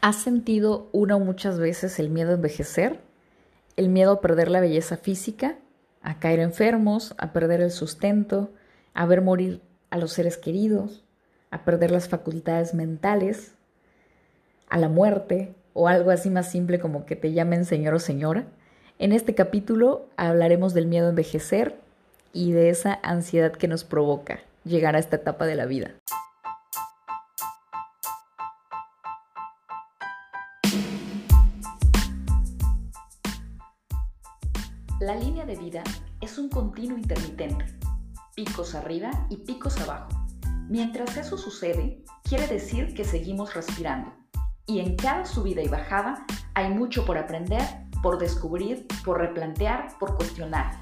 ¿Has sentido una o muchas veces el miedo a envejecer? El miedo a perder la belleza física, a caer enfermos, a perder el sustento, a ver morir a los seres queridos, a perder las facultades mentales, a la muerte o algo así más simple como que te llamen señor o señora. En este capítulo hablaremos del miedo a envejecer y de esa ansiedad que nos provoca llegar a esta etapa de la vida. La línea de vida es un continuo intermitente, picos arriba y picos abajo. Mientras eso sucede, quiere decir que seguimos respirando. Y en cada subida y bajada hay mucho por aprender, por descubrir, por replantear, por cuestionar.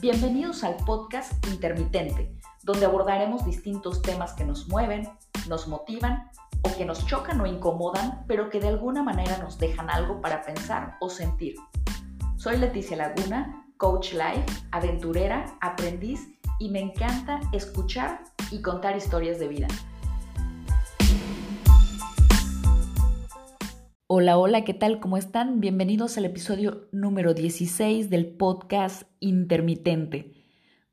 Bienvenidos al podcast Intermitente, donde abordaremos distintos temas que nos mueven, nos motivan o que nos chocan o incomodan, pero que de alguna manera nos dejan algo para pensar o sentir. Soy Leticia Laguna, coach life, aventurera, aprendiz y me encanta escuchar y contar historias de vida. Hola, hola, ¿qué tal? ¿Cómo están? Bienvenidos al episodio número 16 del podcast Intermitente.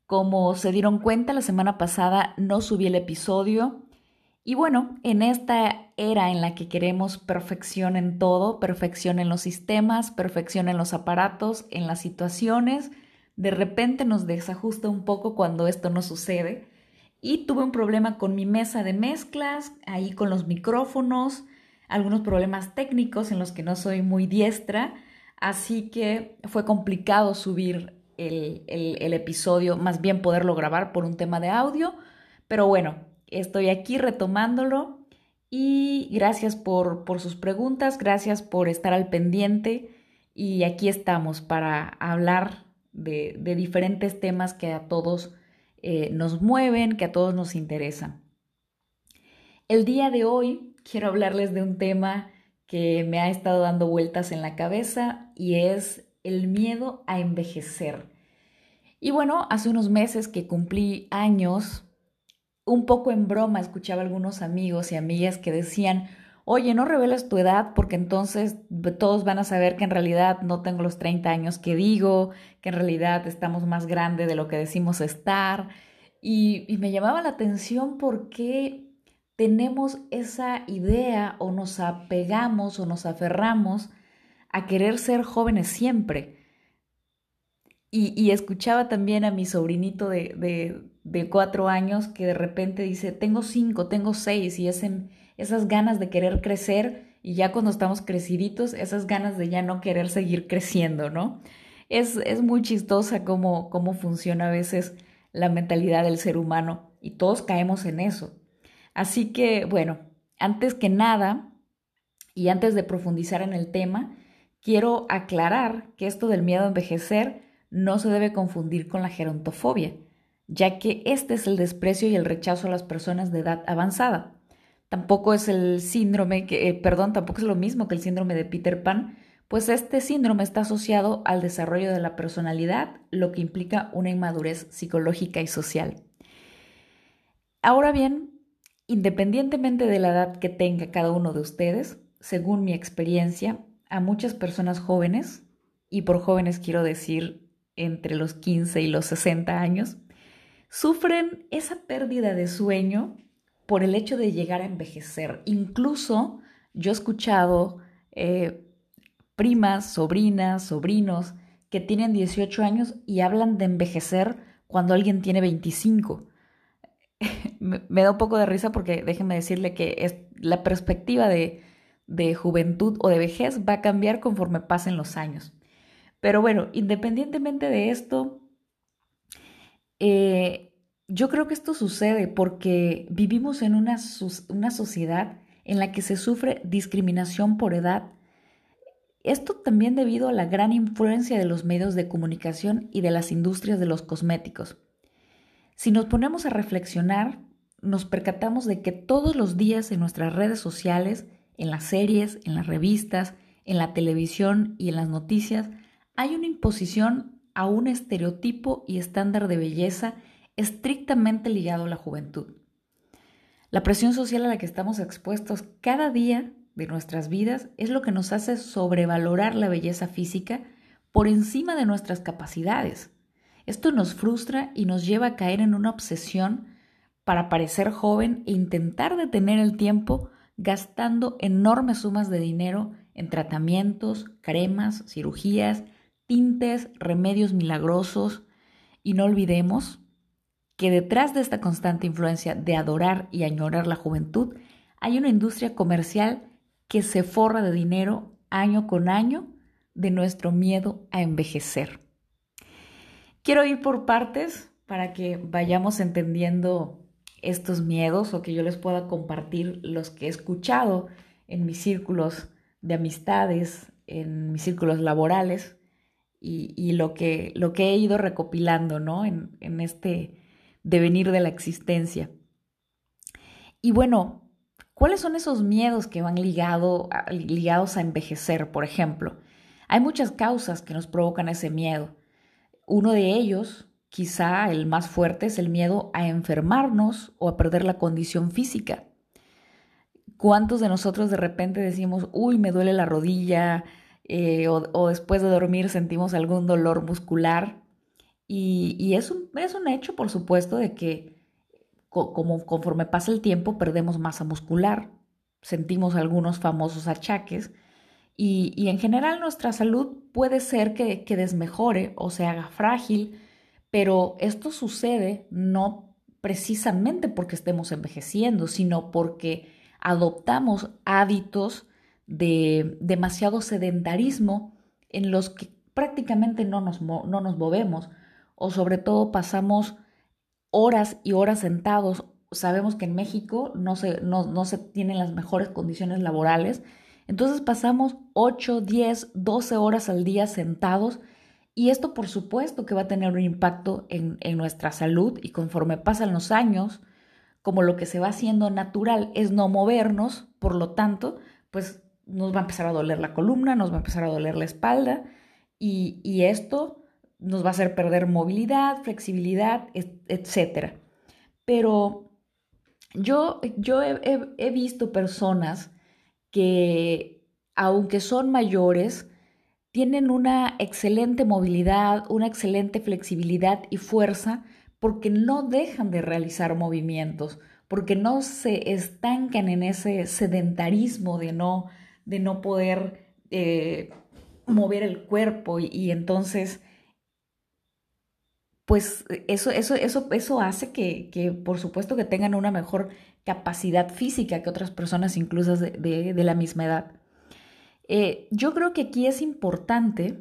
Como se dieron cuenta, la semana pasada no subí el episodio y bueno, en esta era en la que queremos perfección en todo, perfección en los sistemas, perfección en los aparatos, en las situaciones, de repente nos desajusta un poco cuando esto no sucede. Y tuve un problema con mi mesa de mezclas, ahí con los micrófonos, algunos problemas técnicos en los que no soy muy diestra, así que fue complicado subir el, el episodio, más bien poderlo grabar por un tema de audio, pero bueno, Estoy aquí retomándolo y gracias por, sus preguntas, gracias por estar al pendiente y aquí estamos para hablar de, diferentes temas que a todos eh, nos mueven, que a todos nos interesan. El día de hoy quiero hablarles de un tema que me ha estado dando vueltas en la cabeza y es el miedo a envejecer. Y bueno, hace unos meses que cumplí años, un poco en broma escuchaba algunos amigos y amigas que decían, oye, no revelas tu edad porque entonces todos van a saber que en realidad no tengo los 30 años que digo, que en realidad estamos más grandes de lo que decimos estar. Y, y me llamaba la atención porque tenemos esa idea o nos apegamos o nos aferramos a querer ser jóvenes siempre. Y, escuchaba también a mi sobrinito de, de cuatro años que de repente dice, tengo cinco, tengo seis, y es esas ganas de querer crecer, y ya cuando estamos creciditos, esas ganas de ya no querer seguir creciendo, ¿no? Es, es muy chistosa cómo, cómo funciona a veces la mentalidad del ser humano, y todos caemos en eso. Así que, bueno, antes que nada, y antes de profundizar en el tema, quiero aclarar que esto del miedo a envejecer no se debe confundir con la gerontofobia ya que este es el desprecio y el rechazo a las personas de edad avanzada. Tampoco es el síndrome, que, eh, perdón, tampoco es lo mismo que el síndrome de Peter Pan, pues este síndrome está asociado al desarrollo de la personalidad, lo que implica una inmadurez psicológica y social. Ahora bien, independientemente de la edad que tenga cada uno de ustedes, según mi experiencia, a muchas personas jóvenes, y por jóvenes quiero decir entre los 15 y los 60 años, sufren esa pérdida de sueño por el hecho de llegar a envejecer. Incluso yo he escuchado eh, primas, sobrinas, sobrinos que tienen 18 años y hablan de envejecer cuando alguien tiene 25. me, da un poco de risa porque déjenme decirle que la perspectiva de, de juventud o de vejez va a cambiar conforme pasen los años. Pero bueno, independientemente de esto, eh, yo creo que esto sucede porque vivimos en una, una sociedad en la que se sufre discriminación por edad. Esto también debido a la gran influencia de los medios de comunicación y de las industrias de los cosméticos. Si nos ponemos a reflexionar, nos percatamos de que todos los días en nuestras redes sociales, en las series, en las revistas, en la televisión y en las noticias, hay una imposición a un estereotipo y estándar de belleza estrictamente ligado a la juventud. La presión social a la que estamos expuestos cada día de nuestras vidas es lo que nos hace sobrevalorar la belleza física por encima de nuestras capacidades. Esto nos frustra y nos lleva a caer en una obsesión para parecer joven e intentar detener el tiempo gastando enormes sumas de dinero en tratamientos, cremas, cirugías, tintes, remedios milagrosos. Y no olvidemos que detrás de esta constante influencia de adorar y añorar la juventud hay una industria comercial que se forra de dinero año con año de nuestro miedo a envejecer. Quiero ir por partes para que vayamos entendiendo estos miedos o que yo les pueda compartir los que he escuchado en mis círculos de amistades, en mis círculos laborales y, lo, que, lo que he ido recopilando ¿no? en, en este devenir de la existencia. Y bueno, ¿Cuáles son esos miedos que van ligado, ligados a envejecer, por ejemplo? Hay muchas causas que nos provocan ese miedo. Uno de ellos, quizá el más fuerte, es el miedo a enfermarnos o a perder la condición física. ¿Cuántos de nosotros de repente decimos, uy, me duele la rodilla, eh, o, después de dormir sentimos algún dolor muscular? Y, es, un, es un hecho, por supuesto, de que como conforme pasa el tiempo perdemos masa muscular, sentimos algunos famosos achaques y, en general nuestra salud puede ser que, que desmejore o se haga frágil, pero esto sucede no precisamente porque estemos envejeciendo, sino porque adoptamos hábitos de demasiado sedentarismo en los que prácticamente no nos, no nos movemos o sobre todo pasamos horas y horas sentados. Sabemos que en México no se, no, se tienen las mejores condiciones laborales. Entonces pasamos 8, 10, 12 horas al día sentados y esto por supuesto que va a tener un impacto en, en, nuestra salud y conforme pasan los años, como lo que se va haciendo natural es no movernos, por lo tanto, pues nos va a empezar a doler la columna, nos va a empezar a doler la espalda y, y esto nos va a hacer perder movilidad, flexibilidad, etc. Pero yo, yo he, visto personas que, aunque son mayores, tienen una excelente movilidad, una excelente flexibilidad y fuerza porque no dejan de realizar movimientos, porque no se estancan en ese sedentarismo de no, de no poder eh, mover el cuerpo y entonces pues eso, eso, eso, eso hace que, por supuesto, que tengan una mejor capacidad física que otras personas incluso de, la misma edad. Eh, yo creo que aquí es importante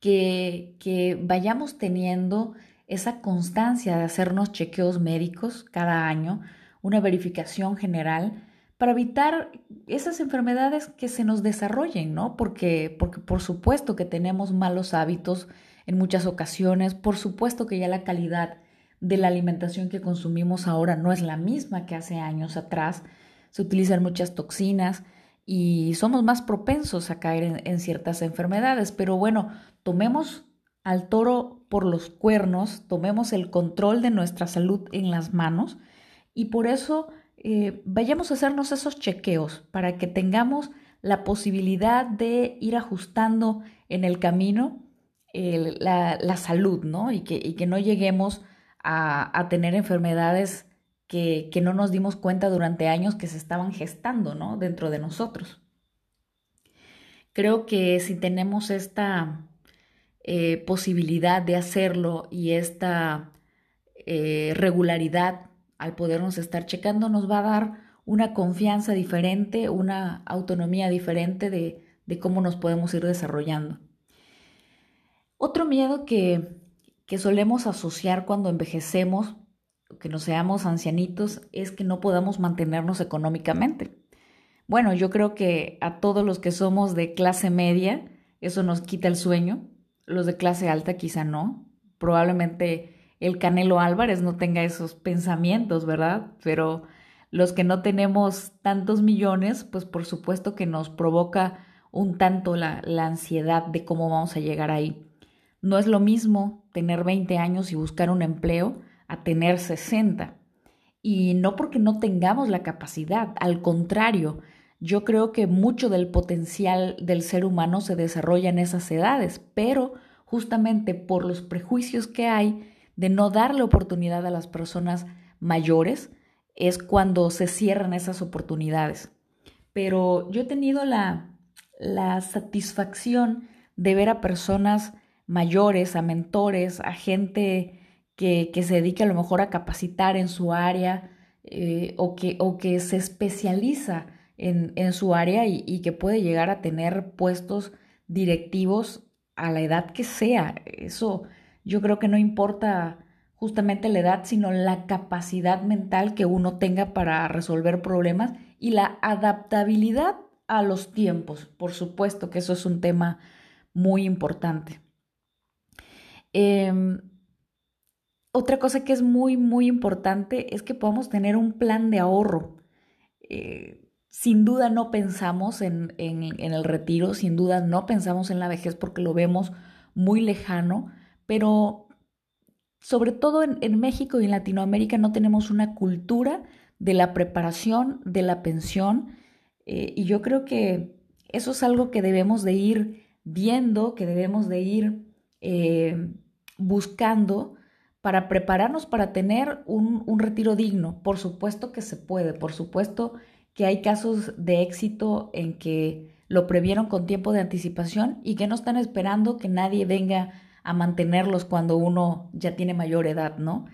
que, que vayamos teniendo esa constancia de hacernos chequeos médicos cada año, una verificación general, para evitar esas enfermedades que se nos desarrollen, ¿no? Porque, porque por supuesto que tenemos malos hábitos, en muchas ocasiones. Por supuesto que ya la calidad de la alimentación que consumimos ahora no es la misma que hace años atrás. Se utilizan muchas toxinas y somos más propensos a caer en, ciertas enfermedades. Pero bueno, tomemos al toro por los cuernos, tomemos el control de nuestra salud en las manos y por eso eh, vayamos a hacernos esos chequeos para que tengamos la posibilidad de ir ajustando en el camino la, salud, ¿no? Y que, que no lleguemos a, tener enfermedades que, no nos dimos cuenta durante años que se estaban gestando, ¿no? Dentro de nosotros. Creo que si tenemos esta eh, posibilidad de hacerlo y esta eh, regularidad al podernos estar checando, nos va a dar una confianza diferente, una autonomía diferente de cómo nos podemos ir desarrollando. Otro miedo que, solemos asociar cuando envejecemos, que no seamos ancianitos, es que no podamos mantenernos económicamente. Bueno, yo creo que a todos los que somos de clase media, eso nos quita el sueño. Los de clase alta quizá no. Probablemente el Canelo Álvarez no tenga esos pensamientos, ¿verdad? Pero los que no tenemos tantos millones, pues por supuesto que nos provoca un tanto la, ansiedad de cómo vamos a llegar ahí. No es lo mismo tener 20 años y buscar un empleo a tener 60. Y no porque no tengamos la capacidad, al contrario, Yo creo que mucho del potencial del ser humano se desarrolla en esas edades, pero justamente por los prejuicios que hay de no darle oportunidad a las personas mayores, es cuando se cierran esas oportunidades. Pero yo he tenido la, la satisfacción de ver a personas mayores, a mentores, a gente que, se dedica a lo mejor a capacitar en su área eh, o, que, o, que, se especializa en, en su área y, y, que puede llegar a tener puestos directivos a la edad que sea. Eso yo creo que no importa justamente la edad, sino la capacidad mental que uno tenga para resolver problemas y la adaptabilidad a los tiempos. Por supuesto que eso es un tema muy importante. Em, otra cosa que es muy, muy importante es que podamos tener un plan de ahorro. Eh, sin duda no pensamos en, el retiro, sin duda no pensamos en la vejez porque lo vemos muy lejano, pero sobre todo en, México y en Latinoamérica no tenemos una cultura de la preparación, de la pensión, eh, y yo creo que eso es algo que debemos de ir viendo, que debemos de ir eh, buscando para prepararnos para tener un, un, retiro digno. Por supuesto que se puede, por supuesto que hay casos de éxito en que lo previeron con tiempo de anticipación y que no están esperando que nadie venga a mantenerlos cuando uno ya tiene mayor edad, ¿no?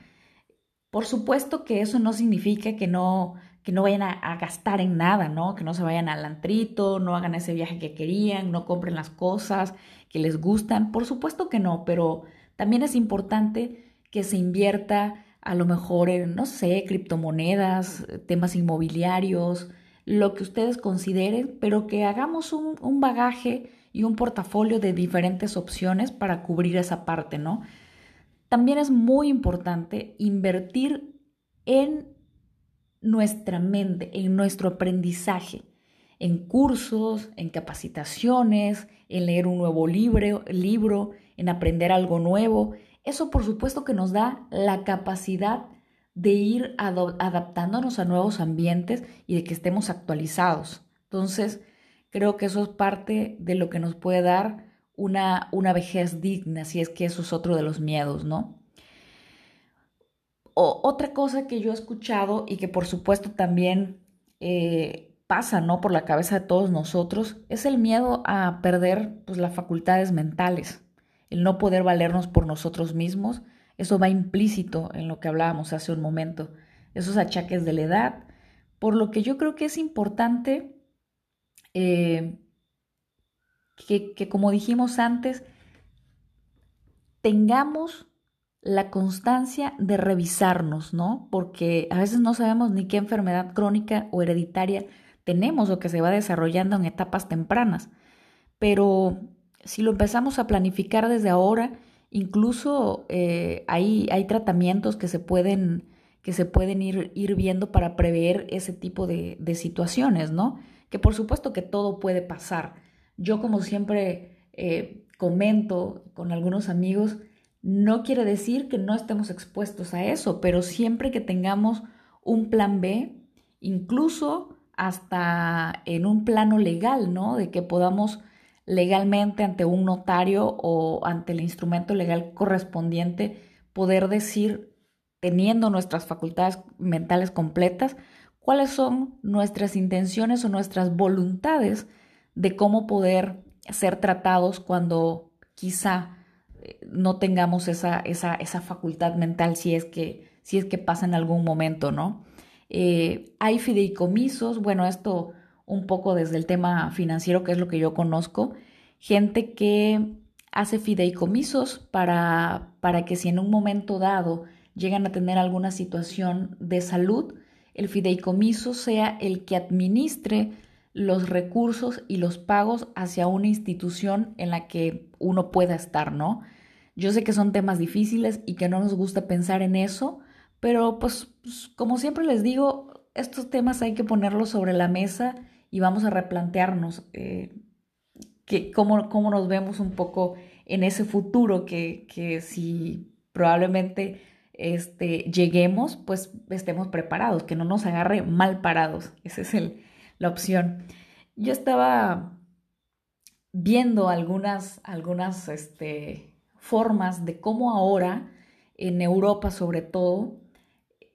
Por supuesto que eso no significa que no, que no vayan a, a, gastar en nada, ¿no? Que no se vayan al antrito, no hagan ese viaje que querían, no compren las cosas que les gustan. Por supuesto que no, pero también es importante que se invierta a lo mejor en, no sé, criptomonedas, temas inmobiliarios, lo que ustedes consideren, pero que hagamos un, bagaje y un portafolio de diferentes opciones para cubrir esa parte, ¿no? También es muy importante invertir en nuestra mente, en nuestro aprendizaje, en cursos, en capacitaciones, en leer un nuevo libro, en aprender algo nuevo. Eso por supuesto que nos da la capacidad de ir adaptándonos a nuevos ambientes y de que estemos actualizados. Entonces, creo que eso es parte de lo que nos puede dar una, una vejez digna, si es que eso es otro de los miedos, ¿no? O, otra cosa que yo he escuchado y que por supuesto también eh, pasa, ¿no? Por la cabeza de todos nosotros, es el miedo a perder pues, las facultades mentales el no poder valernos por nosotros mismos, eso va implícito en lo que hablábamos hace un momento, esos achaques de la edad, por lo que yo creo que es importante eh, que, como dijimos antes, tengamos la constancia de revisarnos, ¿no? Porque a veces no sabemos ni qué enfermedad crónica o hereditaria tenemos o que se va desarrollando en etapas tempranas. Pero si lo empezamos a planificar desde ahora, incluso eh, hay, hay, tratamientos que se pueden, que se pueden ir, ir viendo para prever ese tipo de, situaciones, ¿no? Que por supuesto que todo puede pasar. Yo como siempre eh, comento con algunos amigos, no quiere decir que no estemos expuestos a eso, pero siempre que tengamos un plan B, incluso hasta en un plano legal, ¿no? De que podamos legalmente ante un notario o ante el instrumento legal correspondiente poder decir, teniendo nuestras facultades mentales completas, cuáles son nuestras intenciones o nuestras voluntades de cómo poder ser tratados cuando quizá eh, no tengamos esa, esa, esa facultad mental si es que, si es que pasa en algún momento, ¿no? Eh, hay fideicomisos, bueno, esto un poco desde el tema financiero, que es lo que yo conozco, gente que hace fideicomisos para, para que si en un momento dado llegan a tener alguna situación de salud, el fideicomiso sea el que administre los recursos y los pagos hacia una institución en la que uno pueda estar, ¿no? Yo sé que son temas difíciles y que no nos gusta pensar en eso, pero pues, como siempre les digo, estos temas hay que ponerlos sobre la mesa y vamos a replantearnos eh, que, cómo, cómo, nos vemos un poco en ese futuro que, que si probablemente este, lleguemos, pues estemos preparados, que no nos agarre mal parados. Ese es el la opción. Yo estaba viendo algunas, algunas este, formas de cómo ahora, en Europa sobre todo,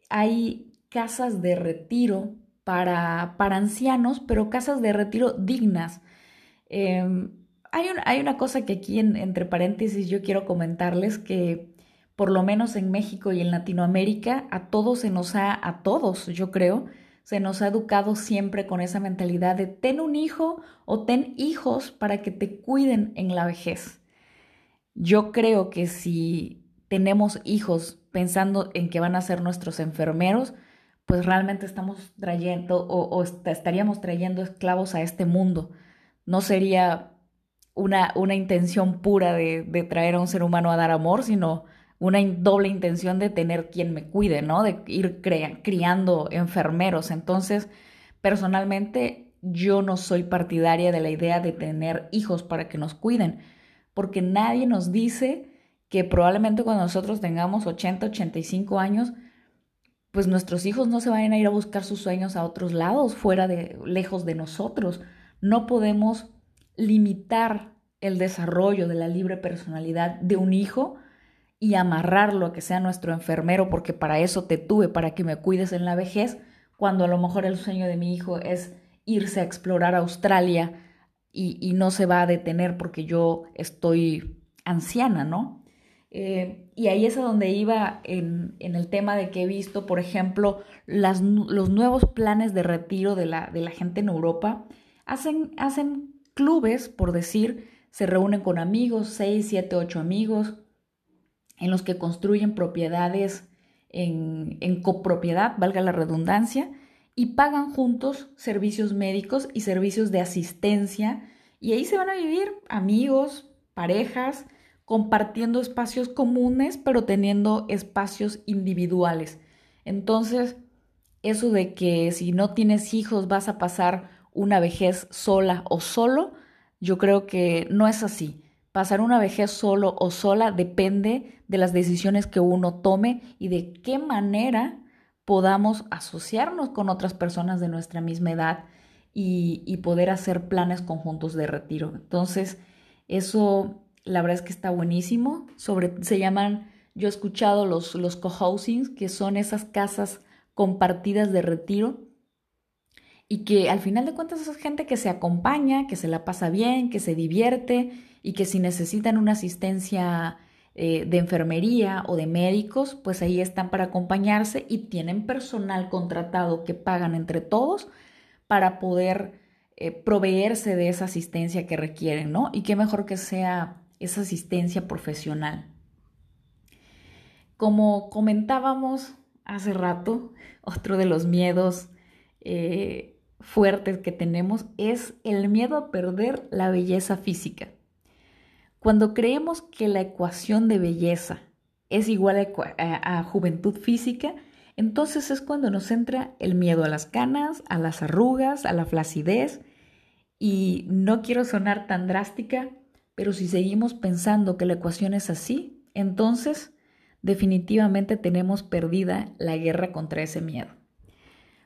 hay casas de retiro para, para ancianos, pero casas de retiro dignas. Em, hay, hay, una cosa que aquí entre paréntesis yo quiero comentarles que por lo menos en México y en Latinoamérica a todos se nos ha, a todos yo creo, se nos ha educado siempre con esa mentalidad de ten un hijo o ten hijos para que te cuiden en la vejez. Yo creo que si tenemos hijos pensando en que van a ser nuestros enfermeros, pues realmente estamos trayendo o, estaríamos trayendo esclavos a este mundo. No sería una, una intención pura de, de, traer a un ser humano a dar amor, sino una doble intención de tener quien me cuide, ¿no? De ir criando enfermeros. Entonces, personalmente, yo no soy partidaria de la idea de tener hijos para que nos cuiden, porque nadie nos dice que probablemente cuando nosotros tengamos 80, 85 años, pues nuestros hijos no se vayan a ir a buscar sus sueños a otros lados, fuera de, lejos de nosotros. No podemos limitar el desarrollo de la libre personalidad de un hijo y amarrarlo a que sea nuestro enfermero, porque para eso te tuve, para que me cuides en la vejez, cuando a lo mejor el sueño de mi hijo es irse a explorar Australia y, y no se va a detener porque yo estoy anciana, ¿no? Eh, y ahí es a donde iba en, el tema de que he visto, por ejemplo, las, los nuevos planes de retiro de la, de la gente en Europa. Hacen, hacen clubes, por decir, se reúnen con amigos, seis, siete, ocho amigos, en los que construyen propiedades en, en copropiedad, valga la redundancia, y pagan juntos servicios médicos y servicios de asistencia. Y ahí se van a vivir amigos, parejas, compartiendo espacios comunes, pero teniendo espacios individuales. Entonces, eso de que si no tienes hijos vas a pasar una vejez sola o solo, yo creo que no es así. Pasar una vejez solo o sola depende de las decisiones que uno tome y de qué manera podamos asociarnos con otras personas de nuestra misma edad y, y poder hacer planes conjuntos de retiro. Entonces, eso la verdad es que está buenísimo. Sobre, se llaman, yo he escuchado los, los co-housings, que son esas casas compartidas de retiro y que al final de cuentas es gente que se acompaña, que se la pasa bien, que se divierte y que si necesitan una asistencia eh, de enfermería o de médicos, pues ahí están para acompañarse y tienen personal contratado que pagan entre todos para poder eh, proveerse de esa asistencia que requieren, ¿no? Y qué mejor que sea esa asistencia profesional. Como comentábamos hace rato, otro de los miedos eh, fuertes que tenemos es el miedo a perder la belleza física. Cuando creemos que la ecuación de belleza es igual a, a juventud física, entonces es cuando nos entra el miedo a las canas, a las arrugas, a la flacidez. Y no quiero sonar tan drástica, pero si seguimos pensando que la ecuación es así, entonces definitivamente tenemos perdida la guerra contra ese miedo.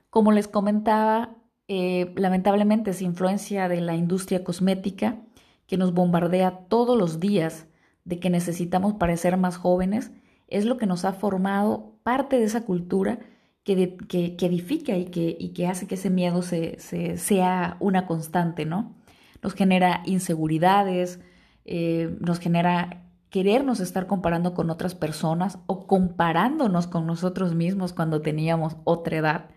Como les comentaba, eh, lamentablemente esa influencia de la industria cosmética que nos bombardea todos los días de que necesitamos parecer más jóvenes, es lo que nos ha formado parte de esa cultura que, que, edifica y que, y que, hace que ese miedo se, sea una constante, ¿no? Nos genera inseguridades, eh, nos genera querernos estar comparando con otras personas o comparándonos con nosotros mismos cuando teníamos otra edad.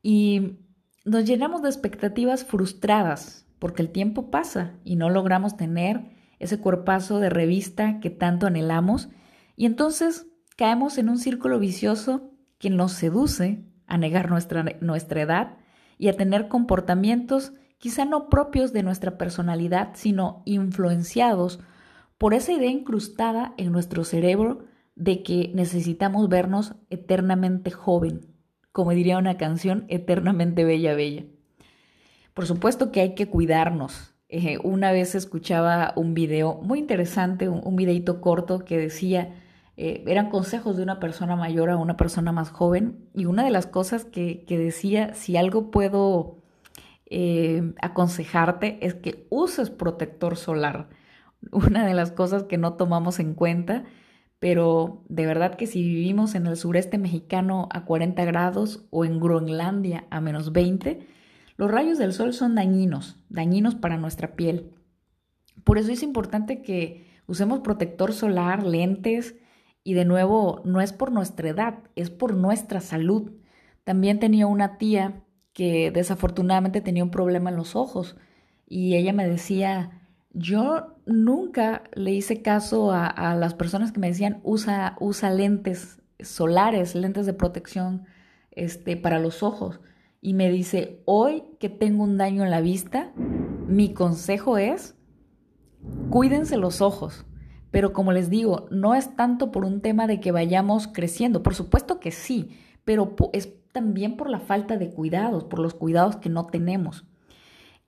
Y nos llenamos de expectativas frustradas porque el tiempo pasa y no logramos tener ese cuerpazo de revista que tanto anhelamos y entonces caemos en un círculo vicioso que nos seduce a negar nuestra, nuestra edad y a tener comportamientos quizá no propios de nuestra personalidad, sino influenciados por esa idea incrustada en nuestro cerebro de que necesitamos vernos eternamente joven, como diría una canción, eternamente bella, bella. Por supuesto que hay que cuidarnos. Una vez escuchaba un video muy interesante, un, videito corto que decía, eh, eran consejos de una persona mayor a una persona más joven, y una de las cosas que, que decía, si algo puedo eh, aconsejarte es que uses protector solar. Una de las cosas que no tomamos en cuenta, pero de verdad que si vivimos en el sureste mexicano a 40 grados o en Groenlandia a menos 20, los rayos del sol son dañinos, dañinos para nuestra piel. Por eso es importante que usemos protector solar, lentes y de nuevo no es por nuestra edad, es por nuestra salud. También tenía una tía que desafortunadamente tenía un problema en los ojos y ella me decía, yo nunca le hice caso a, las personas que me decían usa, usa lentes solares, lentes de protección este, para los ojos. Y me dice, hoy que tengo un daño en la vista, mi consejo es, cuídense los ojos. Pero como les digo, no es tanto por un tema de que vayamos creciendo, por supuesto que sí, pero es también por la falta de cuidados, por los cuidados que no tenemos.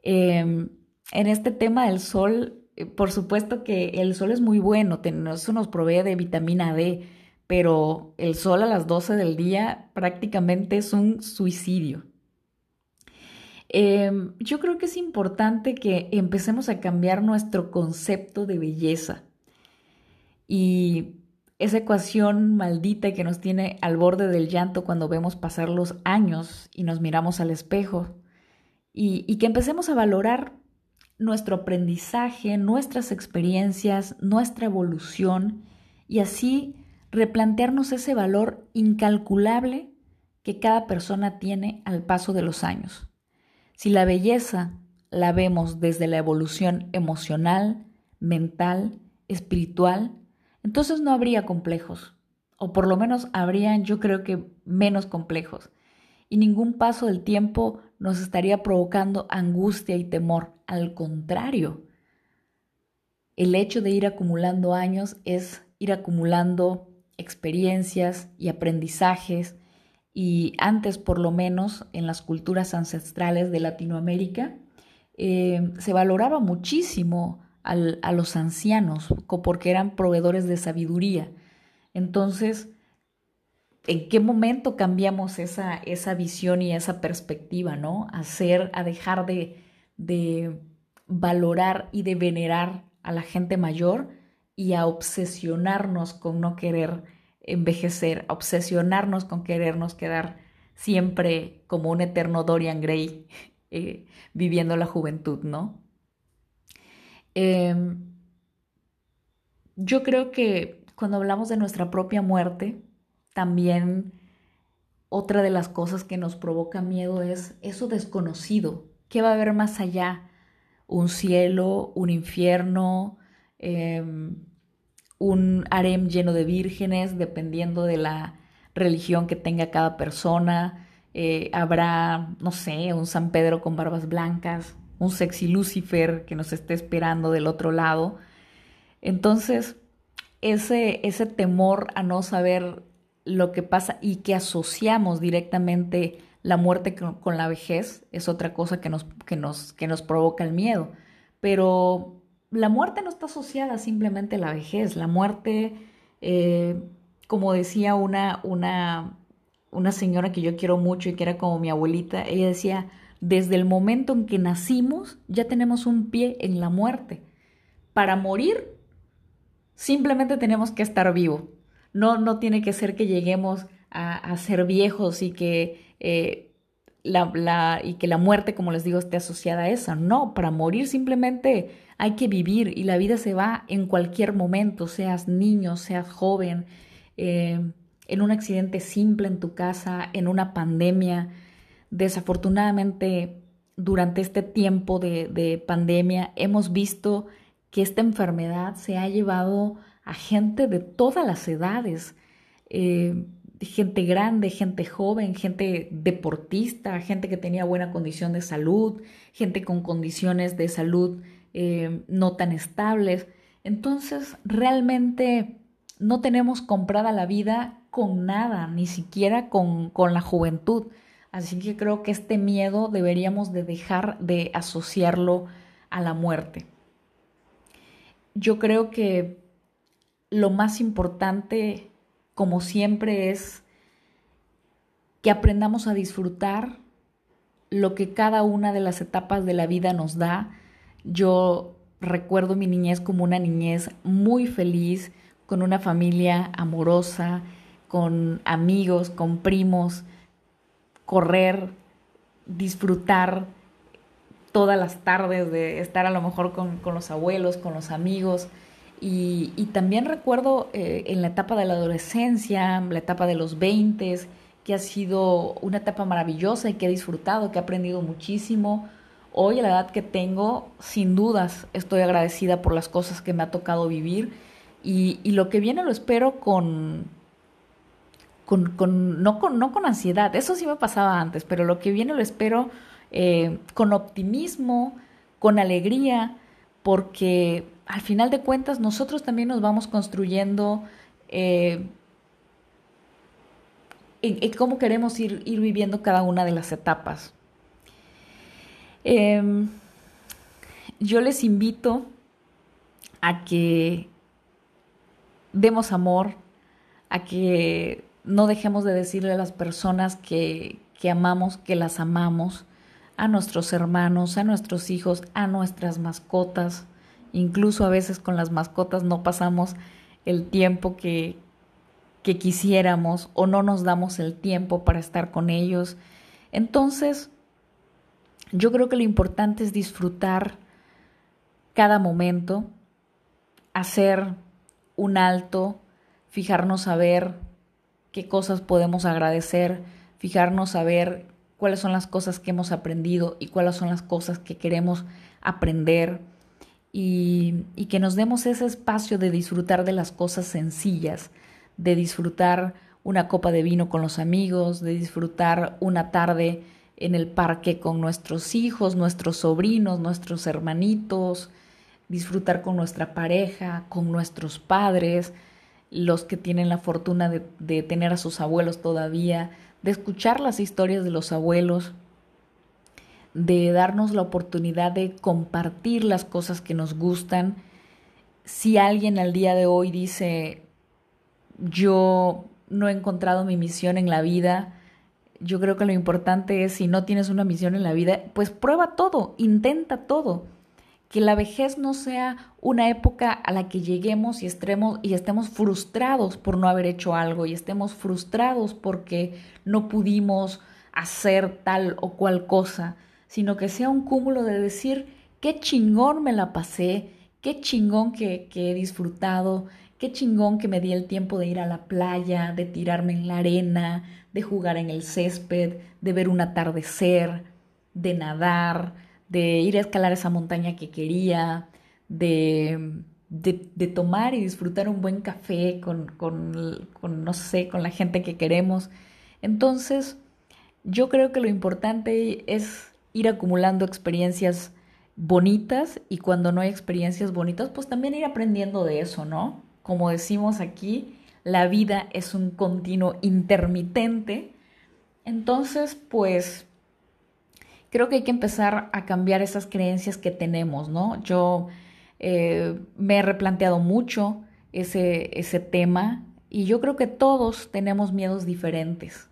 Em, en este tema del sol, eh, por supuesto que el sol es muy bueno, eso nos provee de vitamina D, pero el sol a las 12 del día prácticamente es un suicidio. Em, yo creo que es importante que empecemos a cambiar nuestro concepto de belleza y esa ecuación maldita que nos tiene al borde del llanto cuando vemos pasar los años y nos miramos al espejo y, y que empecemos a valorar nuestro aprendizaje, nuestras experiencias, nuestra evolución y así replantearnos ese valor incalculable que cada persona tiene al paso de los años. Si la belleza la vemos desde la evolución emocional, mental, espiritual, entonces no habría complejos, o por lo menos habrían yo creo que menos complejos, y ningún paso del tiempo nos estaría provocando angustia y temor, al contrario. El hecho de ir acumulando años es ir acumulando experiencias y aprendizajes y antes por lo menos en las culturas ancestrales de Latinoamérica, eh, se valoraba muchísimo a los ancianos porque eran proveedores de sabiduría. Entonces, ¿en qué momento cambiamos esa, esa visión y esa perspectiva, ¿no? A, a dejar de, de valorar y de venerar a la gente mayor y a obsesionarnos con no querer envejecer, obsesionarnos con querernos quedar siempre como un eterno Dorian Gray eh, viviendo la juventud, ¿no? Em, yo creo que cuando hablamos de nuestra propia muerte, también otra de las cosas que nos provoca miedo es eso desconocido. ¿Qué va a haber más allá? ¿Un cielo? ¿Un infierno? Em, un harem lleno de vírgenes, dependiendo de la religión que tenga cada persona. Eh, habrá, no sé, un San Pedro con barbas blancas, un sexy Lucifer que nos esté esperando del otro lado. Entonces, ese, ese temor a no saber lo que pasa y que asociamos directamente la muerte con, la vejez es otra cosa que nos, que nos, que nos provoca el miedo. Pero la muerte no está asociada simplemente a la vejez. La muerte, eh, como decía una, una, una señora que yo quiero mucho y que era como mi abuelita, ella decía, desde el momento en que nacimos ya tenemos un pie en la muerte. Para morir, simplemente tenemos que estar vivo. No, no tiene que ser que lleguemos a, ser viejos y que, eh, la, y que la muerte, como les digo, esté asociada a esa. No, para morir simplemente hay que vivir y la vida se va en cualquier momento, seas niño, seas joven, eh, en un accidente simple en tu casa, en una pandemia. Desafortunadamente, durante este tiempo de, pandemia, hemos visto que esta enfermedad se ha llevado a gente de todas las edades, eh, gente grande, gente joven, gente deportista, gente que tenía buena condición de salud, gente con condiciones de salud eh, no tan estables. Entonces, realmente no tenemos comprada la vida con nada, ni siquiera con, con la juventud. Así que creo que este miedo deberíamos de dejar de asociarlo a la muerte. Yo creo que lo más importante, como siempre, es que aprendamos a disfrutar lo que cada una de las etapas de la vida nos da. Yo recuerdo mi niñez como una niñez muy feliz, con una familia amorosa, con amigos, con primos, correr, disfrutar todas las tardes de estar a lo mejor con, los abuelos, con los amigos. Y, también recuerdo eh, en la etapa de la adolescencia, la etapa de los 20, que ha sido una etapa maravillosa y que he disfrutado, que he aprendido muchísimo. Hoy, a la edad que tengo, sin dudas estoy agradecida por las cosas que me ha tocado vivir y, y lo que viene lo espero con, con, no, con, no con ansiedad, eso sí me pasaba antes, pero lo que viene lo espero eh, con optimismo, con alegría, porque al final de cuentas nosotros también nos vamos construyendo eh, en, cómo queremos ir, viviendo cada una de las etapas. Em, yo les invito a que demos amor, a que no dejemos de decirle a las personas que amamos, que las amamos, a nuestros hermanos, a nuestros hijos, a nuestras mascotas. Incluso a veces con las mascotas no pasamos el tiempo que, que quisiéramos o no nos damos el tiempo para estar con ellos. Entonces, yo creo que lo importante es disfrutar cada momento, hacer un alto, fijarnos a ver qué cosas podemos agradecer, fijarnos a ver cuáles son las cosas que hemos aprendido y cuáles son las cosas que queremos aprender y, que nos demos ese espacio de disfrutar de las cosas sencillas, de disfrutar una copa de vino con los amigos, de disfrutar una tarde en el parque con nuestros hijos, nuestros sobrinos, nuestros hermanitos, disfrutar con nuestra pareja, con nuestros padres, los que tienen la fortuna de, tener a sus abuelos todavía, de escuchar las historias de los abuelos, de darnos la oportunidad de compartir las cosas que nos gustan. Si alguien al día de hoy dice, yo no he encontrado mi misión en la vida, yo creo que lo importante es, si no tienes una misión en la vida, pues prueba todo, intenta todo que la vejez no sea una época a la que lleguemos y estemos, y estemos frustrados por no haber hecho algo y estemos frustrados porque no pudimos hacer tal o cual cosa, sino que sea un cúmulo de decir, qué chingón me la pasé, qué chingón que, que he disfrutado, qué chingón que me di el tiempo de ir a la playa, de tirarme en la arena, de jugar en el césped, de ver un atardecer, de nadar, de ir a escalar esa montaña que quería, de, de, tomar y disfrutar un buen café con, con, con, no sé, con la gente que queremos. Entonces, yo creo que lo importante es ir acumulando experiencias bonitas y cuando no hay experiencias bonitas, pues también ir aprendiendo de eso, ¿no? Como decimos aquí, la vida es un continuo intermitente. Entonces, pues creo que hay que empezar a cambiar esas creencias que tenemos, ¿no? Yo eh, me he replanteado mucho ese, ese tema y yo creo que todos tenemos miedos diferentes.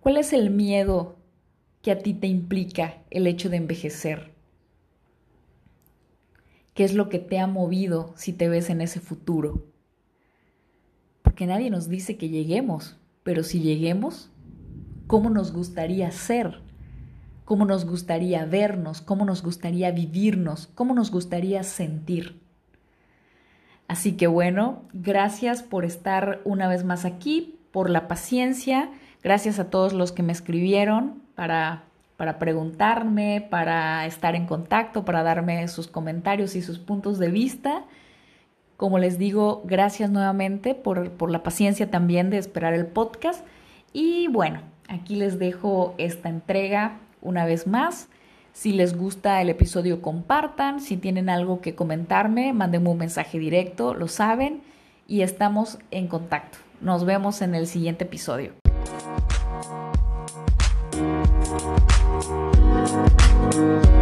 ¿Cuál es el miedo que a ti te implica el hecho de envejecer? ¿Qué es lo que te ha movido si te ves en ese futuro? Porque nadie nos dice que lleguemos, pero si lleguemos, ¿cómo nos gustaría ser? cómo nos gustaría vernos, cómo nos gustaría vivirnos, cómo nos gustaría sentir. Así que bueno, gracias por estar una vez más aquí, por la paciencia, gracias a todos los que me escribieron para, para preguntarme, para estar en contacto, para darme sus comentarios y sus puntos de vista. Como les digo, gracias nuevamente por, por la paciencia también de esperar el podcast. Y bueno, aquí les dejo esta entrega una vez más. Si les gusta el episodio, compartan. Si tienen algo que comentarme, mándenme un mensaje directo, lo saben. Y estamos en contacto. Nos vemos en el siguiente episodio. Thank